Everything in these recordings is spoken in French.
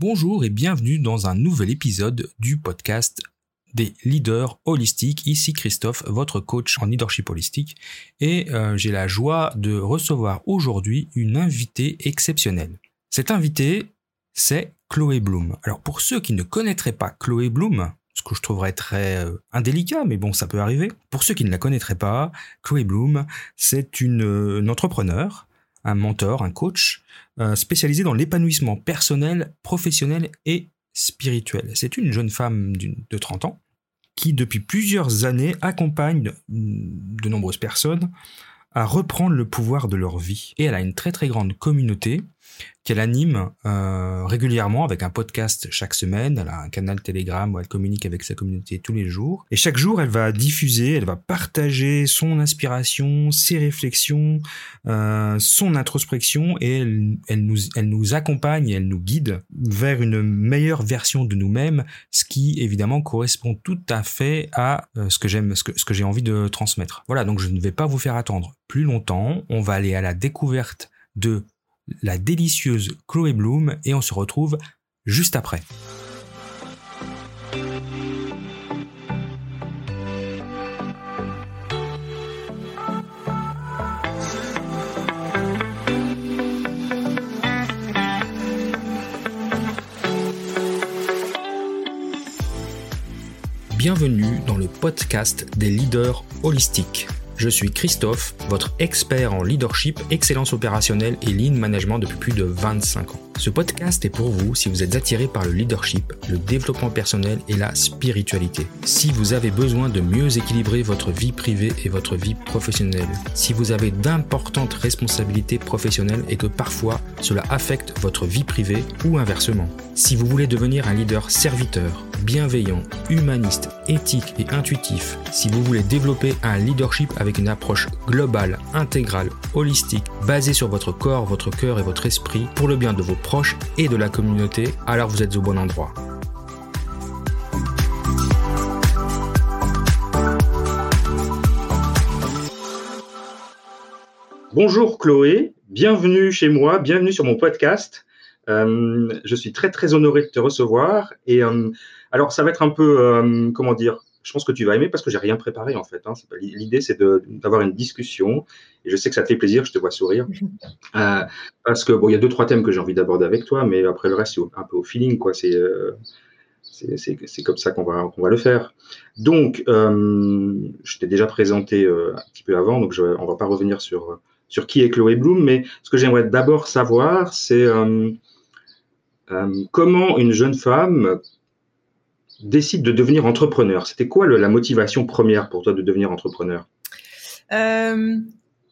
Bonjour et bienvenue dans un nouvel épisode du podcast des leaders holistiques. Ici Christophe, votre coach en leadership holistique. Et euh, j'ai la joie de recevoir aujourd'hui une invitée exceptionnelle. Cette invitée, c'est Chloé Bloom. Alors pour ceux qui ne connaîtraient pas Chloé Bloom, ce que je trouverais très euh, indélicat, mais bon, ça peut arriver. Pour ceux qui ne la connaîtraient pas, Chloé Bloom, c'est une, euh, entrepreneur, un mentor, un coach, euh, spécialisé dans l'épanouissement personnel, professionnel et spirituel. C'est une jeune femme de 30 ans qui, depuis plusieurs années, accompagne de nombreuses personnes à reprendre le pouvoir de leur vie. Et elle a une très très grande communauté qu'elle anime euh, régulièrement avec un podcast chaque semaine. Elle a un canal Telegram où elle communique avec sa communauté tous les jours. Et chaque jour, elle va diffuser, elle va partager son inspiration, ses réflexions, euh, son introspection et elle, nous, accompagne, elle nous guide vers une meilleure version de nous-mêmes, ce qui évidemment correspond tout à fait à euh, ce que j'aime, ce que j'ai envie de transmettre. Voilà, donc je ne vais pas vous faire attendre plus longtemps. On va aller à la découverte de la délicieuse Chloé Bloom et on se retrouve juste après. Bienvenue dans le podcast des leaders holistiques. Je suis Christophe, votre expert en leadership, excellence opérationnelle et lean management depuis plus de 25 ans. Ce podcast est pour vous si vous êtes attiré par le leadership, le développement personnel et la spiritualité. Si vous avez besoin de mieux équilibrer votre vie privée et votre vie professionnelle. Si vous avez d'importantes responsabilités professionnelles et que parfois cela affecte votre vie privée ou inversement. Si vous voulez devenir un leader serviteur, bienveillant, humaniste, éthique et intuitif, si vous voulez développer un leadership avec une approche globale, intégrale, holistique, basée sur votre corps, votre cœur et votre esprit, pour le bien de vos proches et de la communauté, alors vous êtes au bon endroit. Bonjour Chloé, bienvenue chez moi, bienvenue sur mon podcast. Euh, je suis très très honoré de te recevoir et euh, alors, ça va être un peu, euh, comment dire, je pense que tu vas aimer parce que j'ai rien préparé en fait. Hein. L'idée, c'est d'avoir une discussion et je sais que ça te fait plaisir, je te vois sourire. Euh, parce que, bon, il y a deux, trois thèmes que j'ai envie d'aborder avec toi, mais après le reste, c'est un peu au feeling, quoi. C'est euh, c'est comme ça qu'on va, va le faire. Donc, euh, je t'ai déjà présenté un petit peu avant, donc je, on va pas revenir sur, sur qui est Chloé Bloom, mais ce que j'aimerais d'abord savoir, c'est comment une jeune femme décide de devenir entrepreneur C'était quoi la motivation première pour toi de devenir entrepreneur? Euh,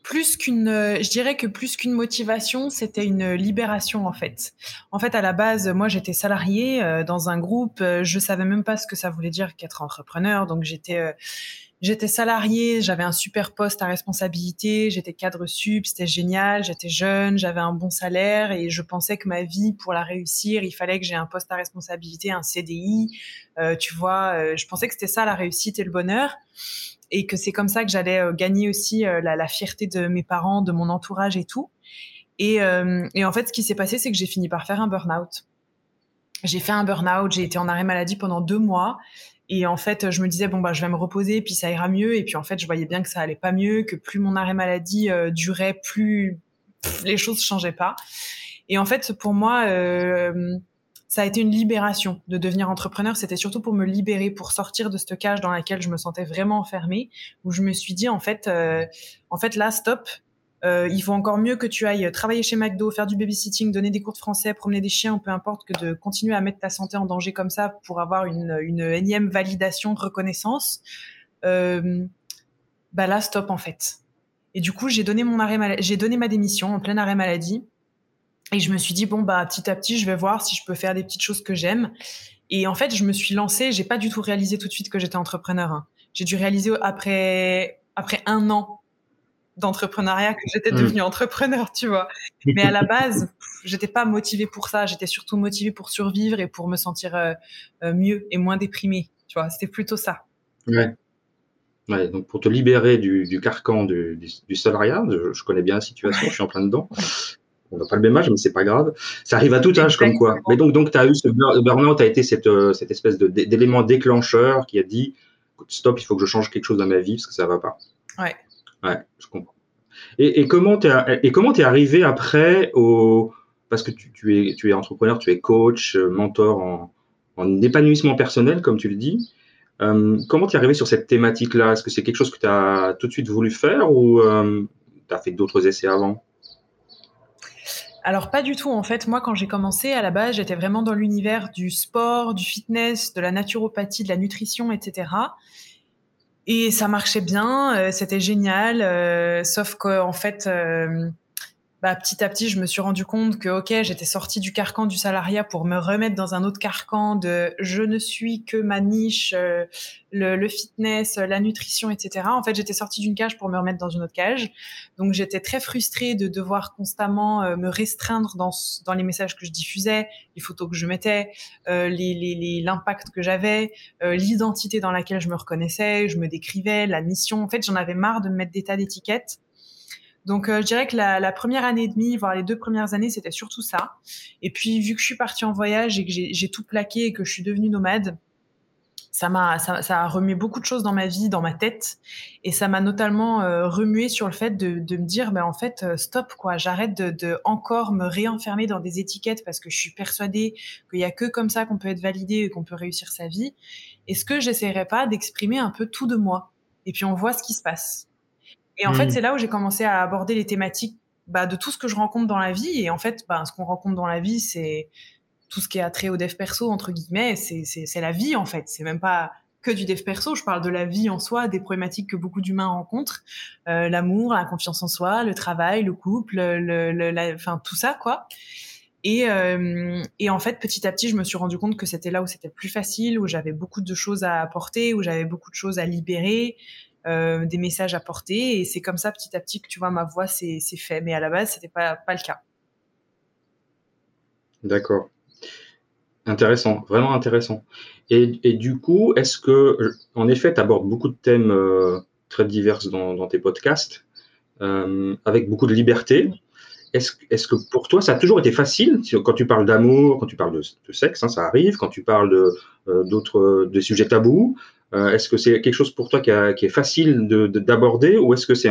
plus qu'une, je dirais que plus qu'une motivation, c'était une libération en fait. En fait, à la base, moi, j'étais salariée euh, dans un groupe. Euh, je savais même pas ce que ça voulait dire qu'être entrepreneur. Donc, j'étais J'étais salariée, j'avais un super poste à responsabilité, j'étais cadre sup, c'était génial, j'étais jeune, j'avais un bon salaire et je pensais que ma vie, pour la réussir, il fallait que j'ai un poste à responsabilité, un CDI, euh, tu vois, euh, je pensais que c'était ça la réussite et le bonheur et que c'est comme ça que j'allais euh, gagner aussi euh, la, la, fierté de mes parents, de mon entourage et tout. Et, et en fait, ce qui s'est passé, c'est que j'ai fini par faire un burn-out. J'ai fait un burn-out, j'ai été en arrêt maladie pendant deux mois et en fait, je me disais bon bah je vais me reposer, puis ça ira mieux. Et puis en fait, je voyais bien que ça allait pas mieux, que plus mon arrêt maladie euh, durait, plus les choses changeaient pas. Et en fait, pour moi, euh, ça a été une libération de devenir entrepreneur. C'était surtout pour me libérer, pour sortir de cette cage dans laquelle je me sentais vraiment enfermée, où je me suis dit en fait, euh, en fait là, stop. Euh, il faut encore mieux que tu ailles travailler chez McDo, faire du babysitting, donner des cours de français, promener des chiens, peu importe, que de continuer à mettre ta santé en danger comme ça pour avoir une, une énième validation, reconnaissance. Euh, bah là, stop en fait. Et du coup, j'ai donné mon arrêt, j'ai donné ma démission en plein arrêt maladie. Et je me suis dit bon bah petit à petit, je vais voir si je peux faire des petites choses que j'aime. Et en fait, je me suis lancée. J'ai pas du tout réalisé tout de suite que j'étais entrepreneur. Hein. J'ai dû réaliser après après un an d'entrepreneuriat que j'étais mm. devenue entrepreneur, tu vois. Mais à la base, j'étais pas motivée pour ça. J'étais surtout motivée pour survivre et pour me sentir euh, euh, mieux et moins déprimée, tu vois. C'était plutôt ça. Ouais. Ouais, donc pour te libérer du, du carcan du, du, salariat, je, connais bien la situation, je suis en plein dedans. on n'a pas le même âge, mais c'est pas grave. Ça arrive à tout âge, comme quoi. Mais donc, donc tu as eu ce burn-out, a été cette, cette espèce d'élément déclencheur qui a dit stop, il faut que je change quelque chose dans ma vie parce que ça va pas. Ouais. Ouais, je comprends. Et, comment comment es arrivé après au parce que tu, es entrepreneur, tu es coach, mentor en, en épanouissement personnel, comme tu le dis. Euh, comment tu es arrivé sur cette thématique-là? Est-ce que c'est quelque chose que tu as tout de suite voulu faire ou euh, tu as fait d'autres essais avant? Alors pas du tout en fait. Moi quand j'ai commencé à la base j'étais vraiment dans l'univers du sport, du fitness, de la naturopathie, de la nutrition, etc. Et ça marchait bien, euh, c'était génial. Euh, sauf qu'en fait euh, bah, petit à petit, je me suis rendu compte que, ok, j'étais sortie du carcan du salariat pour me remettre dans un autre carcan de je ne suis que ma niche, euh, le, fitness, la nutrition, etc. En fait, j'étais sortie d'une cage pour me remettre dans une autre cage. Donc, j'étais très frustrée de devoir constamment euh, me restreindre dans, dans les messages que je diffusais, les photos que je mettais, euh, l'impact les, que j'avais, euh, l'identité dans laquelle je me reconnaissais, je me décrivais, la mission. En fait, j'en avais marre de me mettre des tas d'étiquettes donc, euh, je dirais que la, première année et demie, voire les deux premières années, c'était surtout ça. Et puis, vu que je suis partie en voyage et que j'ai tout plaqué et que je suis devenue nomade, ça m'a ça, a remué beaucoup de choses dans ma vie, dans ma tête, et ça m'a notamment euh, remué sur le fait de, me dire, ben en fait, euh, stop quoi, j'arrête de, encore me réenfermer dans des étiquettes parce que je suis persuadée qu'il y a que comme ça qu'on peut être validé et qu'on peut réussir sa vie. Est-ce que j'essaierais pas d'exprimer un peu tout de moi? Et puis on voit ce qui se passe. Et en fait, mm. c'est là où j'ai commencé à aborder les thématiques bah, de tout ce que je rencontre dans la vie. Et en fait, bah, ce qu'on rencontre dans la vie, c'est tout ce qui est attrait au dev perso, entre guillemets, c'est la vie, en fait. C'est même pas que du dev perso, je parle de la vie en soi, des problématiques que beaucoup d'humains rencontrent, euh, l'amour, la confiance en soi, le travail, le couple, le, le, enfin tout ça quoi. Et, euh, et en fait, petit à petit, je me suis rendu compte que c'était là où c'était le plus facile, où j'avais beaucoup de choses à apporter, où j'avais beaucoup de choses à libérer, euh, des messages à porter. Et c'est comme ça, petit à petit, que tu vois, ma voix s'est fait. Mais à la base, c'était pas, pas le cas. D'accord. Intéressant, vraiment intéressant. Et, et du coup, est-ce que, en effet, tu abordes beaucoup de thèmes euh, très divers dans, tes podcasts, euh, avec beaucoup de liberté. Est-ce est que pour toi, ça a toujours été facile? Quand tu parles d'amour, quand tu parles de, de sexe, hein, ça arrive, quand tu parles d'autres de, des sujets tabous, euh, est-ce que c'est quelque chose pour toi qui, est facile d'aborder ou est-ce que c'est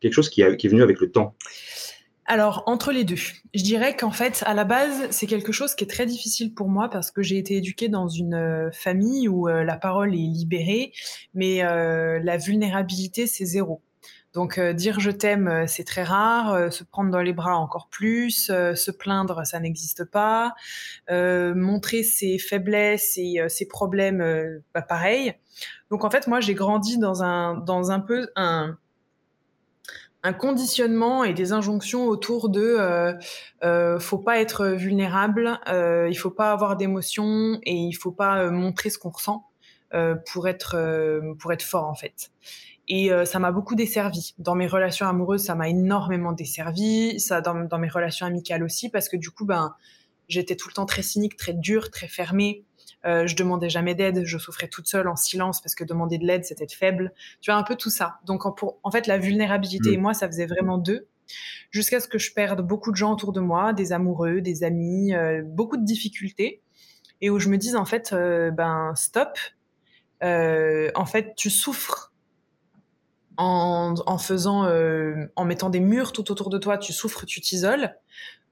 quelque chose qui, est venu avec le temps? Alors, entre les deux, je dirais qu'en fait, à la base, c'est quelque chose qui est très difficile pour moi parce que j'ai été éduquée dans une euh, famille où euh, la parole est libérée, mais la vulnérabilité, c'est zéro. Donc euh, dire je t'aime, euh, c'est très rare. Euh, se prendre dans les bras encore plus. se plaindre, ça n'existe pas. montrer ses faiblesses et ses problèmes, bah, pareil. Donc en fait, moi, j'ai grandi dans un dans un peu un conditionnement et des injonctions autour de euh, faut pas être vulnérable, euh, il faut pas avoir d'émotions et il faut pas montrer ce qu'on ressent pour être pour être fort en fait. Et euh, ça m'a beaucoup desservi. Dans mes relations amoureuses, ça m'a énormément desservi. Ça, dans, dans, mes relations amicales aussi, parce que du coup, ben, j'étais tout le temps très cynique, très dure, très fermée. Euh, je demandais jamais d'aide, je souffrais toute seule en silence parce que demander de l'aide c'était être faible. Tu vois un peu tout ça. Donc en, pour, en fait la vulnérabilité et mmh. moi ça faisait vraiment deux. Jusqu'à ce que je perde beaucoup de gens autour de moi, des amoureux, des amis, euh, beaucoup de difficultés et où je me dise en fait euh, ben stop. Euh, en fait tu souffres en, faisant, euh, en mettant des murs tout autour de toi, tu souffres, tu t'isoles.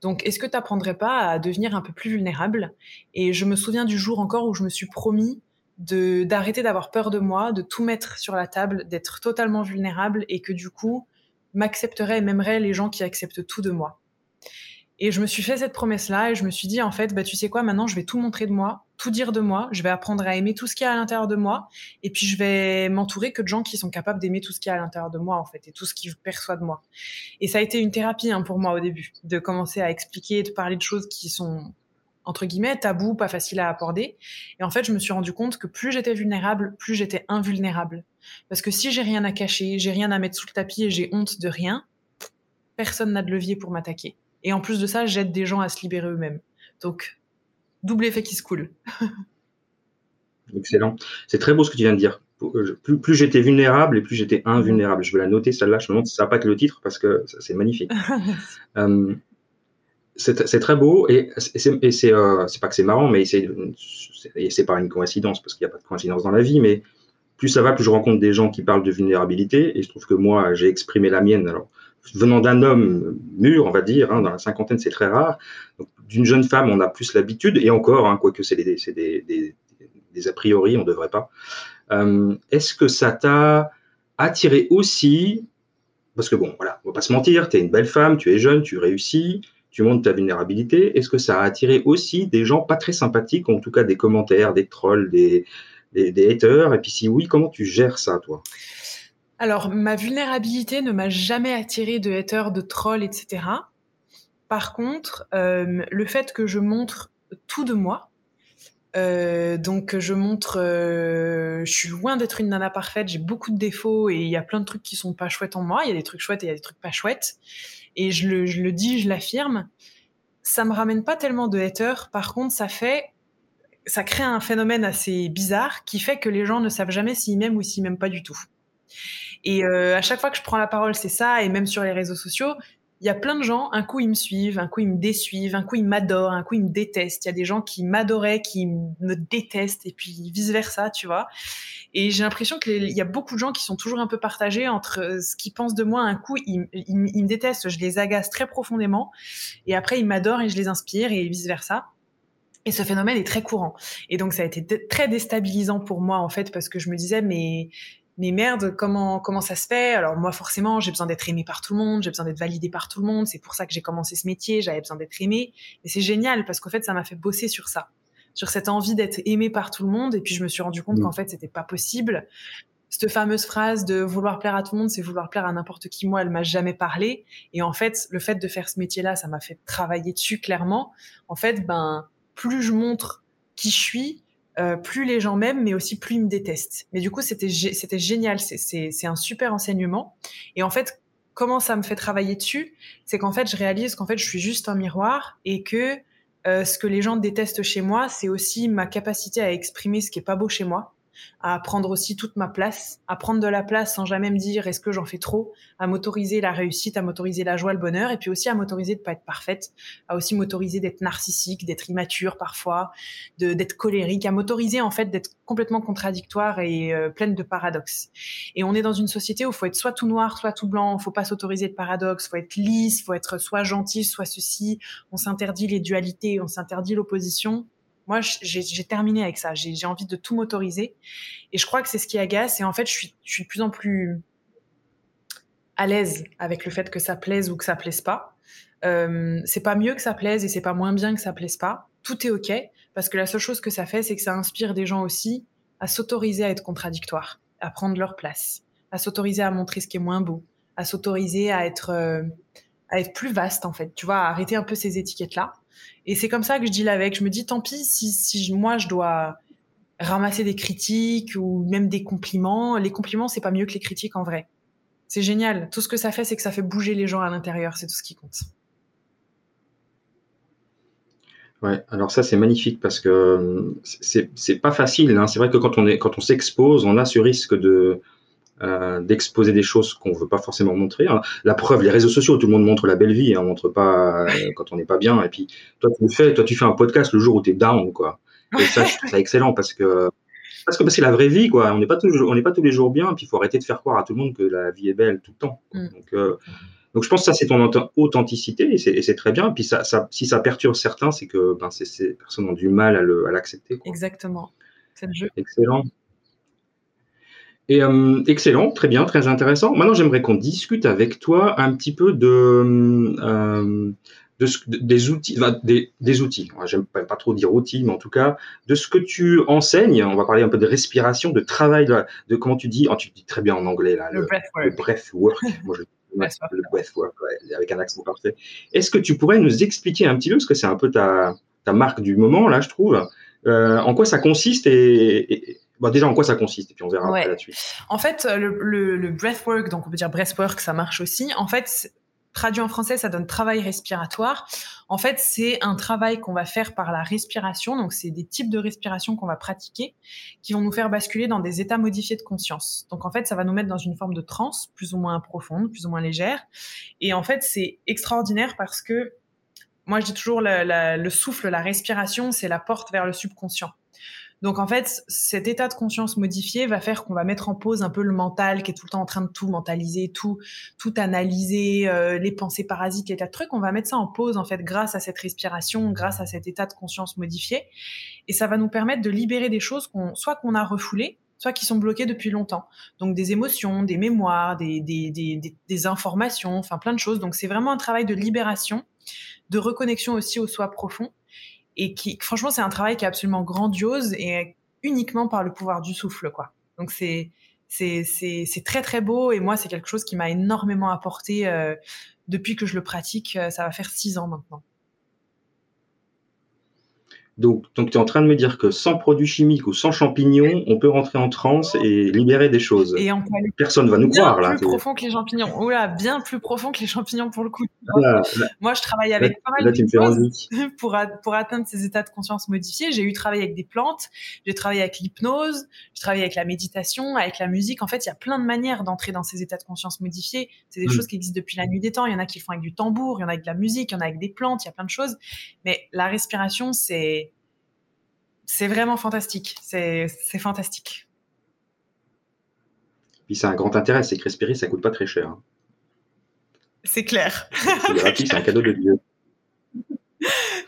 Donc, est-ce que tu n'apprendrais pas à devenir un peu plus vulnérable? Et je me souviens du jour encore où je me suis promis de d'arrêter d'avoir peur de moi, de tout mettre sur la table, d'être totalement vulnérable et que du coup, m'accepterait et m'aimerait les gens qui acceptent tout de moi. Et je me suis fait cette promesse-là et je me suis dit, en fait, bah, tu sais quoi, maintenant, je vais tout montrer de moi, tout dire de moi, je vais apprendre à aimer tout ce qu'il y a à l'intérieur de moi et puis je vais m'entourer que de gens qui sont capables d'aimer tout ce qu'il y a à l'intérieur de moi, en fait, et tout ce qu'ils perçoivent de moi. Et ça a été une thérapie hein, pour moi au début, de commencer à expliquer, de parler de choses qui sont, entre guillemets, tabous, pas faciles à aborder. Et en fait, je me suis rendu compte que plus j'étais vulnérable, plus j'étais invulnérable. Parce que si j'ai rien à cacher, j'ai rien à mettre sous le tapis et j'ai honte de rien, personne n'a de levier pour m'attaquer. Et en plus de ça, j'aide des gens à se libérer eux-mêmes. Donc, double effet qui se coule. Excellent. C'est très beau ce que tu viens de dire. Euh, plus, j'étais vulnérable et plus j'étais invulnérable. Je vais la noter, celle-là. Je me demande si ça va pas être le titre parce que c'est magnifique. Euh, c'est très beau et c'est euh, pas que c'est marrant, mais c'est pas une coïncidence parce qu'il n'y a pas de coïncidence dans la vie, mais plus ça va, plus je rencontre des gens qui parlent de vulnérabilité et je trouve que moi j'ai exprimé la mienne. Alors venant d'un homme mûr, on va dire, hein, dans la cinquantaine c'est très rare. D'une jeune femme, on a plus l'habitude et encore, hein, quoique c'est des, a priori, on ne devrait pas. Euh, est-ce que ça t'a attiré aussi parce que bon, voilà, on va pas se mentir, tu es une belle femme, tu es jeune, tu réussis, tu montres ta vulnérabilité. Est-ce que ça a attiré aussi des gens pas très sympathiques, en tout cas des commentaires, des trolls, des, haters? Et puis si oui, comment tu gères ça, toi? Alors, ma vulnérabilité ne m'a jamais attiré de haters, de trolls, etc. Par contre, euh, le fait que je montre tout de moi, euh, donc je montre, euh, je suis loin d'être une nana parfaite, j'ai beaucoup de défauts et il y a plein de trucs qui sont pas chouettes en moi. Il y a des trucs chouettes et il y a des trucs pas chouettes. Et je le, je le dis, je l'affirme. Ça me ramène pas tellement de haters. Par contre, ça fait, ça crée un phénomène assez bizarre qui fait que les gens ne savent jamais s'ils m'aiment ou s'ils m'aiment pas du tout. Et euh, à chaque fois que je prends la parole, c'est ça. Et même sur les réseaux sociaux, il y a plein de gens, un coup ils me suivent, un coup ils me désuivent, un coup ils m'adorent, un coup ils me détestent. Il y a des gens qui m'adoraient, qui me détestent, et puis vice versa, tu vois. Et j'ai l'impression qu'il y a beaucoup de gens qui sont toujours un peu partagés entre euh, ce qu'ils pensent de moi. Un coup ils, me détestent, je les agace très profondément, et après ils m'adorent et je les inspire, et vice versa. Et ce phénomène est très courant. Et donc ça a été très déstabilisant pour moi en fait parce que je me disais mais mais merde, comment comment ça se fait? Alors moi forcément, j'ai besoin d'être aimé par tout le monde, j'ai besoin d'être validé par tout le monde, c'est pour ça que j'ai commencé ce métier, j'avais besoin d'être aimé et c'est génial parce qu'en fait ça m'a fait bosser sur ça, sur cette envie d'être aimé par tout le monde et puis je me suis rendu compte qu'en fait c'était pas possible. Cette fameuse phrase de vouloir plaire à tout le monde, c'est vouloir plaire à n'importe qui. Moi, elle m'a jamais parlé. Et en fait, le fait de faire ce métier-là, ça m'a fait travailler dessus clairement. En fait, ben, plus je montre qui je suis, euh, plus les gens m'aiment, mais aussi plus ils me détestent. Mais du coup, c'était c'était génial. C'est un super enseignement. Et en fait, comment ça me fait travailler dessus C'est qu'en fait, je réalise qu'en fait, je suis juste un miroir et que euh, ce que les gens détestent chez moi, c'est aussi ma capacité à exprimer ce qui est pas beau chez moi à prendre aussi toute ma place, à prendre de la place sans jamais me dire est-ce que j'en fais trop, à m'autoriser la réussite, à m'autoriser la joie, le bonheur, et puis aussi à m'autoriser de pas être parfaite, à aussi m'autoriser d'être narcissique, d'être immature parfois, d'être colérique, à m'autoriser en fait d'être complètement contradictoire et euh, pleine de paradoxes. Et on est dans une société où faut être soit tout noir, soit tout blanc, faut pas s'autoriser de paradoxes, faut être lisse, faut être soit gentil, soit ceci, on s'interdit les dualités, on s'interdit l'opposition. Moi, j'ai terminé avec ça. J'ai envie de tout m'autoriser. Et je crois que c'est ce qui agace. Et en fait, je suis, de plus en plus à l'aise avec le fait que ça plaise ou que ça plaise pas. Euh, c'est pas mieux que ça plaise et c'est pas moins bien que ça plaise pas. Tout est ok parce que la seule chose que ça fait, c'est que ça inspire des gens aussi à s'autoriser à être contradictoires, à prendre leur place, à s'autoriser à montrer ce qui est moins beau, à s'autoriser à être euh, à être plus vaste en fait. Tu vois, à arrêter un peu ces étiquettes là et c'est comme ça que je dis avec. Je me dis, tant pis si, moi je dois ramasser des critiques ou même des compliments. Les compliments, c'est pas mieux que les critiques en vrai. C'est génial. Tout ce que ça fait, c'est que ça fait bouger les gens à l'intérieur. C'est tout ce qui compte. Ouais, alors ça c'est magnifique parce que c'est pas facile. Hein. C'est vrai que quand on est quand on s'expose, on a ce risque de euh, d'exposer des choses qu'on veut pas forcément montrer. Hein. La preuve, les réseaux sociaux, tout le monde montre la belle vie, hein, on montre pas euh, quand on n'est pas bien. Et puis toi, tu fais, toi, tu fais un podcast le jour où tu es down, quoi. Et ça, je trouve ça excellent parce que parce que c'est la vraie vie, quoi. On n'est pas toujours, on n'est pas tous les jours bien. Et puis il faut arrêter de faire croire à tout le monde que la vie est belle tout le temps. Mm. Donc euh, donc je pense que ça c'est ton authenticité et c'est très bien. Et puis ça, ça, si ça perturbe certains, c'est que ben, ces personnes ont du mal à l'accepter. Exactement. C'est le jeu. Excellent. Et euh, excellent, très bien, très intéressant. Maintenant, j'aimerais qu'on discute avec toi un petit peu de, euh, de des outils, des, des outils. J'aime pas, pas trop dire outils, mais en tout cas de ce que tu enseignes. On va parler un peu de respiration, de travail, de, de comment tu dis. Oh, tu dis très bien en anglais là. Le, breathwork. breathwork. Moi, je, le breathwork, ouais, avec un accent parfait. Est-ce que tu pourrais nous expliquer un petit peu, parce que c'est un peu ta, ta marque du moment là, je trouve. Euh, en quoi ça consiste et, et Bon, déjà, en quoi ça consiste Et puis on verra après là-dessus. En fait, le, le, le, breathwork, donc on peut dire breathwork, ça marche aussi. En fait, traduit en français, ça donne travail respiratoire. En fait, c'est un travail qu'on va faire par la respiration. Donc, c'est des types de respiration qu'on va pratiquer qui vont nous faire basculer dans des états modifiés de conscience. Donc, en fait, ça va nous mettre dans une forme de transe plus ou moins profonde, plus ou moins légère. Et en fait, c'est extraordinaire parce que moi je dis toujours le souffle, la respiration, c'est la porte vers le subconscient. Donc en fait, cet état de conscience modifié va faire qu'on va mettre en pause un peu le mental qui est tout le temps en train de tout mentaliser, tout tout analyser, euh, les pensées parasites, les trucs. On va mettre ça en pause en fait grâce à cette respiration, grâce à cet état de conscience modifié, et ça va nous permettre de libérer des choses qu'on soit qu'on a refoulées, soit qui sont bloquées depuis longtemps. Donc des émotions, des mémoires, des, des, des, des informations, enfin plein de choses. Donc c'est vraiment un travail de libération, de reconnexion aussi au soi profond et qui, franchement, c'est un travail qui est absolument grandiose et uniquement par le pouvoir du souffle, quoi. Donc c'est c'est c'est très très beau et moi c'est quelque chose qui m'a énormément apporté euh, depuis que je le pratique. Euh, ça va faire six ans maintenant. Donc, donc tu es en train de me dire que sans produits chimiques ou sans champignons, on peut rentrer en transe et libérer des choses. Et on Personne va nous croire là. Bien plus profond que les champignons. Oula, bien plus profond que les champignons pour le coup. Moi, je travaille avec pas mal de choses pour, pour atteindre ces états de conscience modifiés. J'ai eu travaillé avec des plantes, j'ai travaillé avec l'hypnose, j'ai travaillé avec la méditation, avec la musique. En fait, il y a plein de manières d'entrer dans ces états de conscience modifiés. C'est des mm. choses qui existent depuis la nuit des temps. Il y en a qui le font avec du tambour, il y en a avec de la musique, il y en a avec des plantes, il y a plein de choses. Mais la respiration, c'est c'est vraiment fantastique. C'est fantastique. Puis c'est un grand intérêt, c'est que respirer, ça coûte pas très cher. Hein. C'est clair. C'est gratuit, c'est un cadeau de Dieu.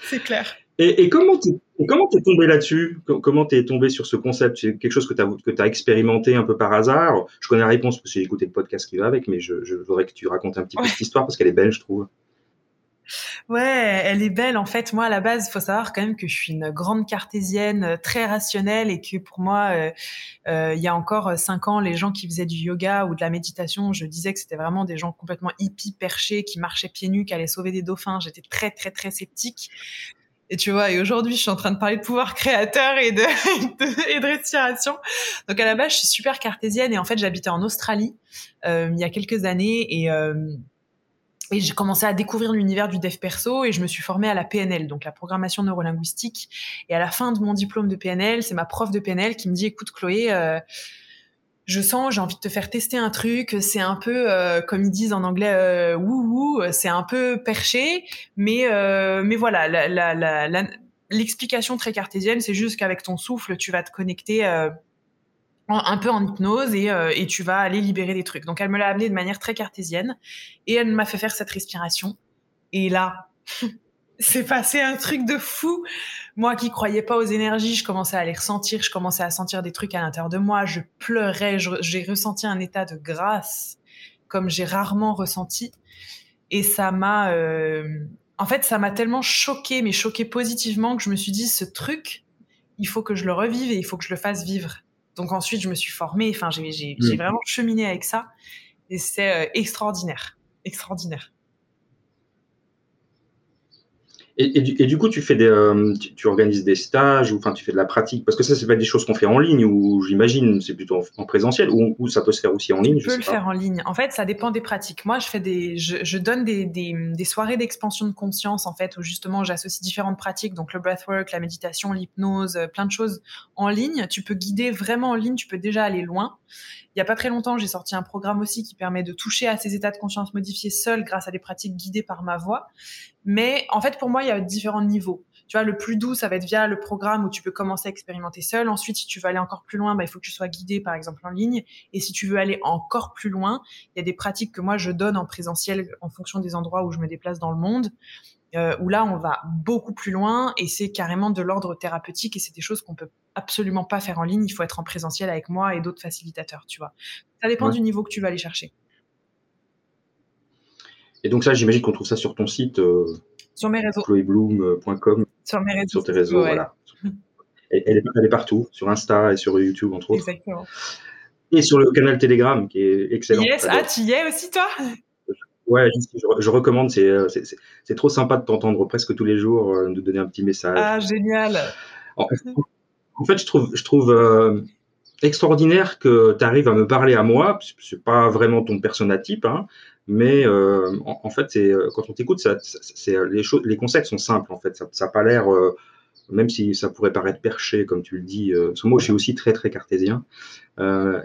c'est clair. Et, comment tu es tombé là-dessus? Comment tu es tombé sur ce concept? C'est quelque chose que tu as, que as expérimenté un peu par hasard? Je connais la réponse parce que j'ai écouté le podcast qui va avec, mais je, voudrais que tu racontes un petit peu cette histoire parce qu'elle est belle, je trouve. Ouais, elle est belle. En fait, moi, à la base, faut savoir quand même que je suis une grande cartésienne, euh, très rationnelle, et que pour moi, euh, euh, il y a encore cinq ans, les gens qui faisaient du yoga ou de la méditation, je disais que c'était vraiment des gens complètement hippies, perchés, qui marchaient pieds nus, qui allaient sauver des dauphins. J'étais très, très, très sceptique. Et tu vois, et aujourd'hui, je suis en train de parler de pouvoir créateur et de, et de respiration. Donc à la base, je suis super cartésienne et en fait, j'habitais en Australie il y a quelques années et et j'ai commencé à découvrir l'univers du dev perso et je me suis formée à la PNL, donc la programmation neurolinguistique. Et à la fin de mon diplôme de PNL, c'est ma prof de PNL qui me dit "Écoute Chloé, euh, je sens, j'ai envie de te faire tester un truc. C'est un peu, euh, comme ils disent en anglais, euh, wou c'est un peu perché, mais euh, mais voilà, l'explication la, la, très cartésienne, c'est juste qu'avec ton souffle, tu vas te connecter un peu en hypnose et, euh, et, tu vas aller libérer des trucs. Donc elle me l'a amené de manière très cartésienne et elle m'a fait faire cette respiration. Et là, c'est passé un truc de fou. Moi qui croyais pas aux énergies, je commençais à les ressentir, je commençais à sentir des trucs à l'intérieur de moi, je pleurais, j'ai ressenti un état de grâce comme j'ai rarement ressenti. Et ça m'a, euh... en fait, ça m'a tellement choqué, mais choqué positivement que je me suis dit, ce truc, il faut que je le revive et il faut que je le fasse vivre. Donc ensuite, je me suis formée. Enfin, j'ai mmh. vraiment cheminé avec ça. Et c'est euh, extraordinaire. Extraordinaire. Et, du, coup, tu fais des, euh, tu, organises des stages ou enfin tu fais de la pratique? Parce que ça c'est pas des choses qu'on fait en ligne ou j'imagine c'est plutôt en, présentiel ou, ça peut se faire aussi en ligne. Tu peux le faire en ligne. En fait, ça dépend des pratiques. Moi, je fais des, je, donne des, des, soirées d'expansion de conscience en fait où justement j'associe différentes pratiques donc le breathwork, la méditation, l'hypnose, plein de choses en ligne. Tu peux guider vraiment en ligne. Tu peux déjà aller loin. Il y a pas très longtemps, j'ai sorti un programme aussi qui permet de toucher à ces états de conscience modifiés seuls grâce à des pratiques guidées par ma voix. Mais en fait, pour moi, il y a différents niveaux. Tu vois, le plus doux, ça va être via le programme où tu peux commencer à expérimenter seul. Ensuite, si tu veux aller encore plus loin, bah, il faut que tu sois guidé, par exemple, en ligne. Et si tu veux aller encore plus loin, il y a des pratiques que moi, je donne en présentiel en fonction des endroits où je me déplace dans le monde. Euh, où là, on va beaucoup plus loin et c'est carrément de l'ordre thérapeutique et c'est des choses qu'on peut absolument pas faire en ligne. Il faut être en présentiel avec moi et d'autres facilitateurs, tu vois. Ça dépend du niveau que tu vas aller chercher. Et donc ça, j'imagine qu'on trouve ça sur ton site. Euh, sur mes réseaux. chloébloom.com. Sur mes réseaux. Sur tes réseaux, voilà. elle, est, partout, sur Insta et sur YouTube, entre autres. Exactement. Et sur le canal Telegram, qui est excellent. Yes, ah, tu y es aussi, toi? Ouais, je, recommande. Euh, c'est trop sympa de t'entendre presque tous les jours, euh, nous donner un petit message. Ah, génial. En, fait, je trouve, je trouve euh, extraordinaire que tu arrives à me parler à moi. C'est pas vraiment ton persona type, hein, mais en, fait, c'est quand on t'écoute, c'est les choses, les concepts sont simples. En fait, ça n'a pas l'air, même si ça pourrait paraître perché, comme tu le dis. parce que moi, je suis aussi très très cartésien,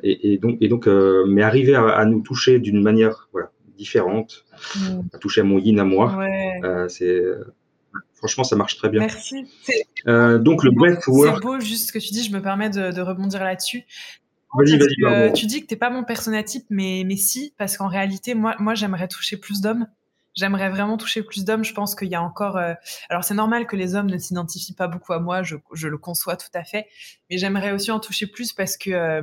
et, donc, et donc, mais arriver à, à nous toucher d'une manière, voilà différente, mm. à toucher à mon yin à moi. Euh, c'est Franchement, ça marche très bien. Merci. Euh, donc le breathwork. C'est beau, juste ce que tu dis. Je me permets de, de rebondir là-dessus. Vas-y, vas-y. Tu dis que t'es pas mon personnatype, mais mais si, parce qu'en réalité, moi, moi, j'aimerais toucher plus d'hommes. J'aimerais vraiment toucher plus d'hommes. Je pense qu'il y a encore. Euh, alors c'est normal que les hommes ne s'identifient pas beaucoup à moi. Je, je le conçois tout à fait, mais j'aimerais aussi en toucher plus parce que euh,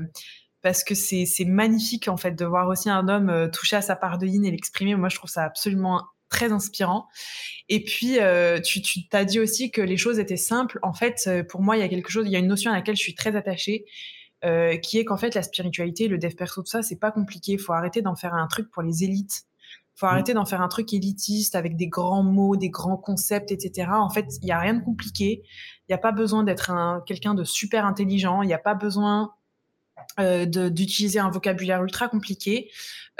parce que c'est c'est magnifique en fait de voir aussi un homme euh, toucher à sa part de yin et l'exprimer. Moi, je trouve ça absolument très inspirant. Et puis, euh, tu t'as dit aussi que les choses étaient simples. En fait, pour moi, il y a quelque chose, il y a une notion à laquelle je suis très attachée, euh, qui est qu'en fait, la spiritualité, le dev perso, tout ça, c'est pas compliqué. Il faut arrêter d'en faire un truc pour les élites. faut Mm. arrêter d'en faire un truc élitiste avec des grands mots, des grands concepts, etc. En fait, il y a rien de compliqué. Il n'y a pas besoin d'être un quelqu'un de super intelligent. Il n'y a pas besoin euh, de- d'utiliser un vocabulaire ultra compliqué.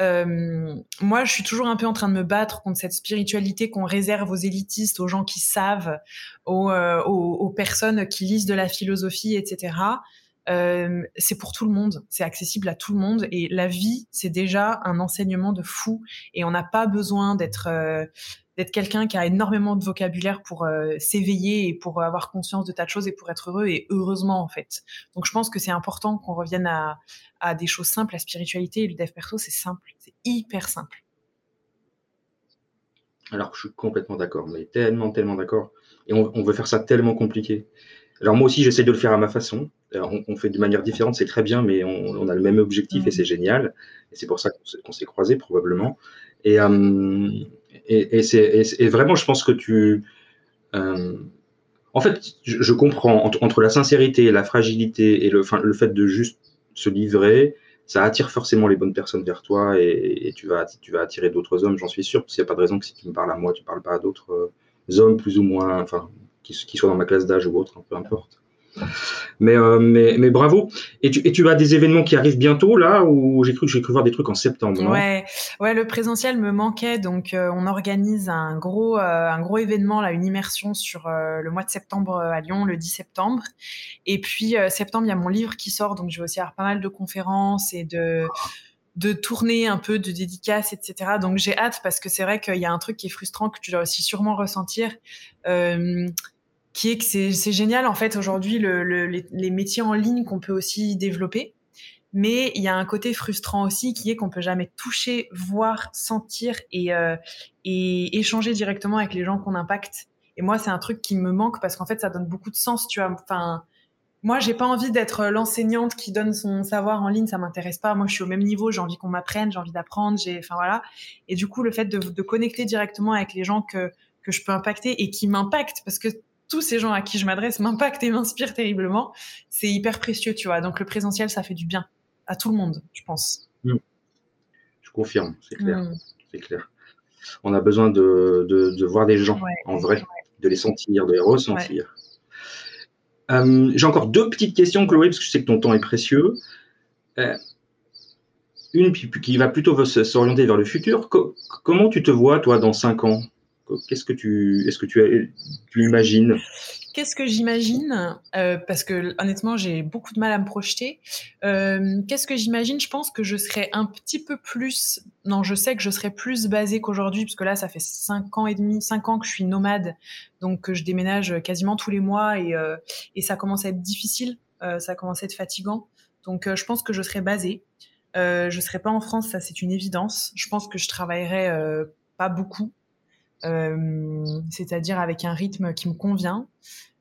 Euh, moi, je suis toujours un peu en train de me battre contre cette spiritualité qu'on réserve aux élitistes, aux gens qui savent, aux, euh, aux, aux personnes qui lisent de la philosophie, etc. Euh, c'est pour tout le monde, c'est accessible à tout le monde et la vie, c'est déjà un enseignement de fou et on n'a pas besoin d'être euh, d'être quelqu'un qui a énormément de vocabulaire pour euh, s'éveiller et pour avoir conscience de tas de choses et pour être heureux et heureusement en fait. Donc je pense que c'est important qu'on revienne à, des choses simples, la spiritualité et le dev perso, c'est simple, c'est hyper simple. Alors, je suis complètement d'accord, mais tellement, tellement d'accord. Et on, on veut faire ça tellement compliqué. Alors, moi aussi, j'essaie de le faire à ma façon. Alors, on, on fait de manière différente, c'est très bien, mais on, on a le même objectif et Mhm. c'est génial. Et c'est pour ça qu'on s'est- croisés, probablement. Et, euh, et, vraiment, je pense que tu. euh, en fait, je, je comprends entre, entre la sincérité, la fragilité et le, le fait de juste se livrer, ça attire forcément les bonnes personnes vers toi et, et tu, vas, tu vas attirer d'autres hommes, j'en suis sûr, parce qu'il n'y a pas de raison que si tu me parles à moi, tu ne parles pas à d'autres euh, hommes plus ou moins, enfin, qui, qui soient dans ma classe d'âge ou autre, hein, peu importe. Mais, euh, mais, mais bravo. Et tu, et tu as des événements qui arrivent bientôt, là, ou j'ai cru, j'ai cru voir des trucs en septembre, Ouais, ouais, le présentiel me manquait, donc euh, on organise un gros, euh, un gros événement là, une immersion sur le mois de septembre à Lyon, le 10 septembre. Et puis septembre, il y a mon livre qui sort, donc je vais aussi avoir pas mal de conférences et de de tourner un peu de dédicaces, etc. Donc j'ai hâte parce que c'est vrai qu'il y a un truc qui est frustrant que tu dois aussi sûrement ressentir. Qui est que c'est génial en fait aujourd'hui le, le, les, les métiers en ligne qu'on peut aussi développer mais il y a un côté frustrant aussi qui est qu'on peut jamais toucher, voir, sentir et, euh, et échanger directement avec les gens qu'on impacte. Et moi, c'est un truc qui me manque parce qu'en fait, ça donne beaucoup de sens, tu vois. Enfin, moi, j'ai pas envie d'être l'enseignante qui donne son savoir en ligne, ça m'intéresse pas. Moi, je suis au même niveau, j'ai envie qu'on m'apprenne, j'ai envie d'apprendre, j'ai, enfin voilà. Et du coup, le fait de, de connecter directement avec les gens que que je peux impacter et qui m'impactent, parce que tous ces gens à qui je m'adresse m'impactent et m'inspirent terriblement, c'est hyper précieux, tu vois. Donc le présentiel, ça fait du bien à tout le monde, je pense. Je confirme, c'est clair. Mm. C'est clair. On a besoin de, de, de voir des gens Ouais, en vrai, ouais. de les sentir, de les ressentir. Euh, J'ai encore deux petites questions, Chloé, parce que je sais que ton temps est précieux. Euh, une qui, va plutôt s'orienter vers le futur. Co- comment tu te vois, toi, dans cinq ans? Qu'est-ce que tu, est-ce que tu, imagines? Qu'est-ce que j'imagine? Euh, Parce que honnêtement, j'ai beaucoup de mal à me projeter. Euh, Qu'est-ce que j'imagine? Je pense que je serais un petit peu plus. Non, je sais que je serais plus basée qu'aujourd'hui, parce que là, ça fait cinq ans et demi, cinq ans que je suis nomade, donc que je déménage quasiment tous les mois et, euh, et ça commence à être difficile, ça commence à être fatigant. Donc, je pense que je serais basée. Je serais pas en France, ça c'est une évidence. Je pense que je travaillerais pas beaucoup, c'est-à-dire avec un rythme qui me convient.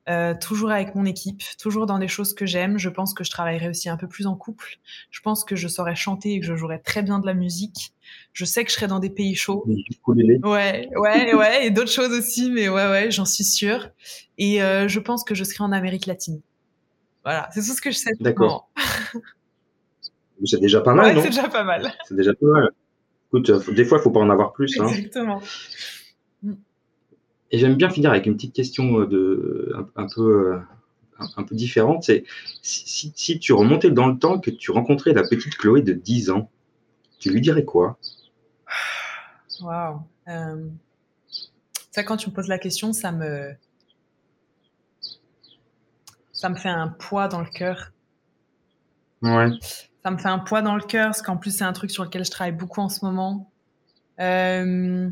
Euh, toujours avec mon équipe, toujours dans des choses que j'aime. Je pense que je travaillerai aussi un peu plus en couple. Je pense que je saurais chanter et que je jouerais très bien de la musique. Je sais que je serai dans des pays chauds. Ouais, ouais, ouais, et d'autres choses aussi, mais ouais, ouais, j'en suis sûre. Et euh, je pense que je serai en Amérique latine. Voilà, c'est tout ce que je sais. D'accord. C'est déjà pas mal, Ouais, non? c'est déjà pas mal. C'est déjà pas mal. Écoute, euh, des fois, il faut pas en avoir plus. Hein. Exactement. Et j'aime bien finir avec une petite question euh, de, un, un peu, euh, un, un peu différente. C'est si, si, tu remontais dans le temps que tu rencontrais la petite Chloé de 10 ans, tu lui dirais quoi? Waouh. Euh... Ça, quand tu me poses la question, ça me. Ça me fait un poids dans le cœur. Ouais. Ça me fait un poids dans le cœur, parce qu'en plus, c'est un truc sur lequel je travaille beaucoup en ce moment. Euh...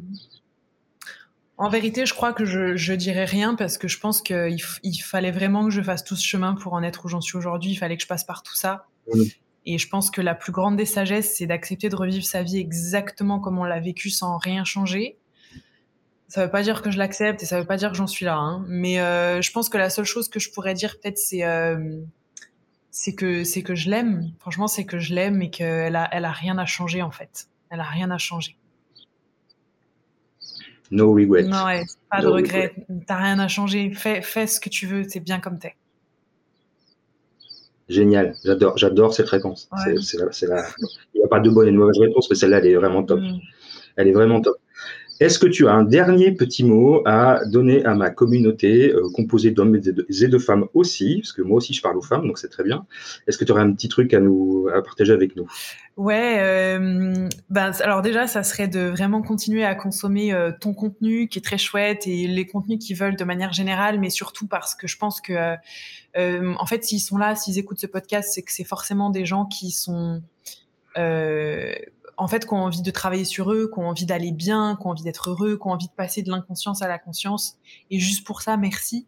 En vérité, je crois que je, je dirais rien parce que je pense qu'il il fallait vraiment que je fasse tout ce chemin pour en être où j'en suis aujourd'hui. Il fallait que je passe par tout ça. Et je pense que la plus grande des sagesses, c'est d'accepter de revivre sa vie exactement comme on l'a vécu sans rien changer. Ça veut pas dire que je l'accepte et ça veut pas dire que j'en suis là. Hein. Mais euh, je pense que la seule chose que je pourrais dire peut-être, c'est euh, c'est que c'est que je l'aime. Franchement, c'est que je l'aime et qu'elle a elle a rien à changer en fait. Elle a rien à changer. No regrets. Non, pas de regrets. T'as rien à changer. Fais, fais ce que tu veux. C'est bien comme t'es. Génial. J'adore, j'adore cette réponse. C'est, Il n'y a pas de bonne et de mauvaise réponse, mais celle-là, elle est vraiment top. Mm. Elle est vraiment top. Est-ce que tu as un dernier petit mot à donner à ma communauté euh, composée d'hommes et de, femmes aussi, parce que moi aussi je parle aux femmes, donc c'est très bien. Est-ce que tu aurais un petit truc à nous à partager avec nous? Ouais, euh, ben alors déjà ça serait de vraiment continuer à consommer euh, ton contenu qui est très chouette et les contenus qu'ils veulent de manière générale, mais surtout parce que je pense que en fait s'ils sont là, s'ils écoutent ce podcast, c'est que c'est forcément des gens qui sont en fait, qui ont envie de travailler sur eux, qui ont envie d'aller bien, qui ont envie d'être heureux, qui ont envie de passer de l'inconscience à la conscience. Et juste pour ça, merci.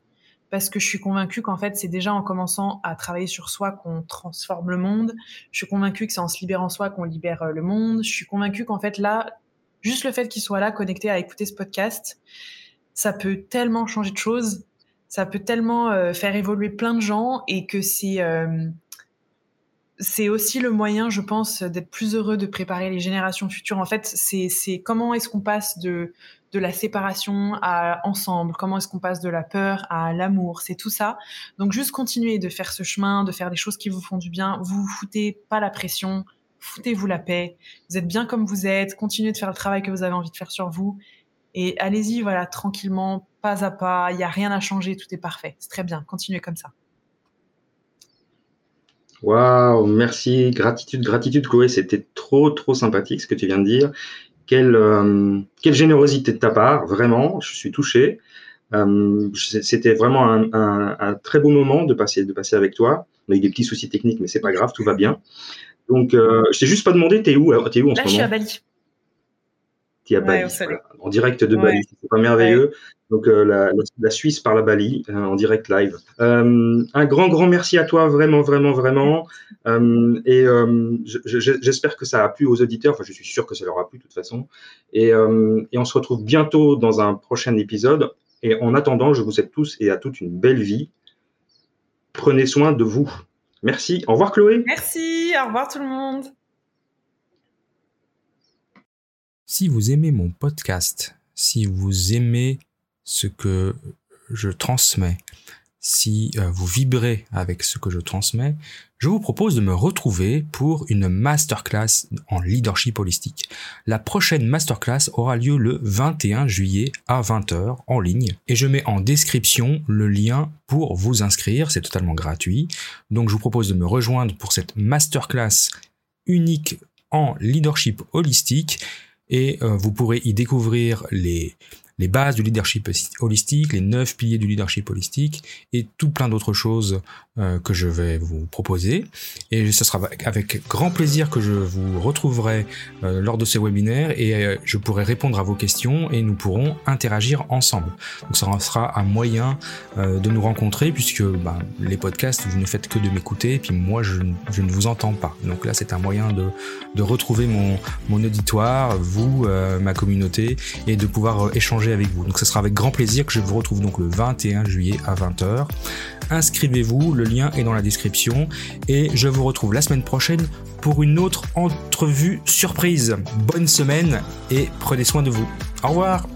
Parce que je suis convaincue qu'en fait, c'est déjà en commençant à travailler sur soi qu'on transforme le monde. Je suis convaincue que c'est en se libérant soi qu'on libère euh, le monde. Je suis convaincue qu'en fait, là, juste le fait qu'il soit là, connecté à écouter ce podcast, ça peut tellement changer de choses. Ça peut tellement euh, faire évoluer plein de gens et que c'est, euh, c'est aussi le moyen, je pense, d'être plus heureux, de préparer les générations futures. En fait, c'est comment est-ce qu'on passe de, de la séparation à ensemble, comment est-ce qu'on passe de la peur à l'amour, c'est tout ça. Donc juste continuer de faire ce chemin, de faire des choses qui vous font du bien, vous vous foutez pas la pression, foutez-vous la paix, vous êtes bien comme vous êtes, continuez de faire le travail que vous avez envie de faire sur vous. Et allez-y, voilà, tranquillement, pas à pas, il n'y a rien à changer, tout est parfait, c'est très bien, continuez comme ça. Waouh, merci, gratitude, gratitude Chloé, c'était trop, trop sympathique ce que tu viens de dire. Quelle, euh, quelle générosité de ta part, vraiment, je suis touché. Euh, c'était vraiment un, un, très beau moment de passer, de passer avec toi. On a eu des petits soucis techniques, mais c'est pas grave, tout va bien. Donc, euh, je t'ai juste pas demandé, t'es où, es où en Là, je suis à Bali. T'es à Bali, en direct de Bali, c'est pas merveilleux. Donc euh, la, la, Suisse par la Bali euh, en direct live. Euh, un grand grand merci à toi vraiment vraiment vraiment et j'espère que ça a plu aux auditeurs. Enfin je suis sûr que ça leur a plu de toute façon et, et on se retrouve bientôt dans un prochain épisode. Et en attendant, je vous souhaite tous et à toutes une belle vie. Prenez soin de vous. Merci. Au revoir Chloé. Merci. Au revoir tout le monde. Si vous aimez mon podcast, si vous aimez ce que je transmets, si euh, vous vibrez avec ce que je transmets, je vous propose de me retrouver pour une masterclass en leadership holistique. La prochaine masterclass aura lieu le 21 juillet à 20h en ligne et je mets en description le lien pour vous inscrire, c'est totalement gratuit. Donc je vous propose de me rejoindre pour cette masterclass unique en leadership holistique et euh, vous pourrez y découvrir les les bases du leadership holistique, les neuf piliers du leadership holistique et tout plein d'autres choses euh, que je vais vous proposer. Et ce sera avec grand plaisir que je vous retrouverai euh, lors de ce webinaire et euh, je pourrai répondre à vos questions et nous pourrons interagir ensemble. Donc ça sera un moyen de nous rencontrer puisque bah, les podcasts, vous ne faites que de m'écouter et puis moi je, je, ne vous entends pas. Donc là c'est un moyen de, de retrouver mon, mon auditoire, vous, ma communauté et de pouvoir avec vous. Donc ce sera avec grand plaisir que je vous retrouve donc le 21 juillet à 20h. Inscrivez-vous, le lien est dans la description et je vous retrouve la semaine prochaine pour une autre entrevue surprise. Bonne semaine et prenez soin de vous. Au revoir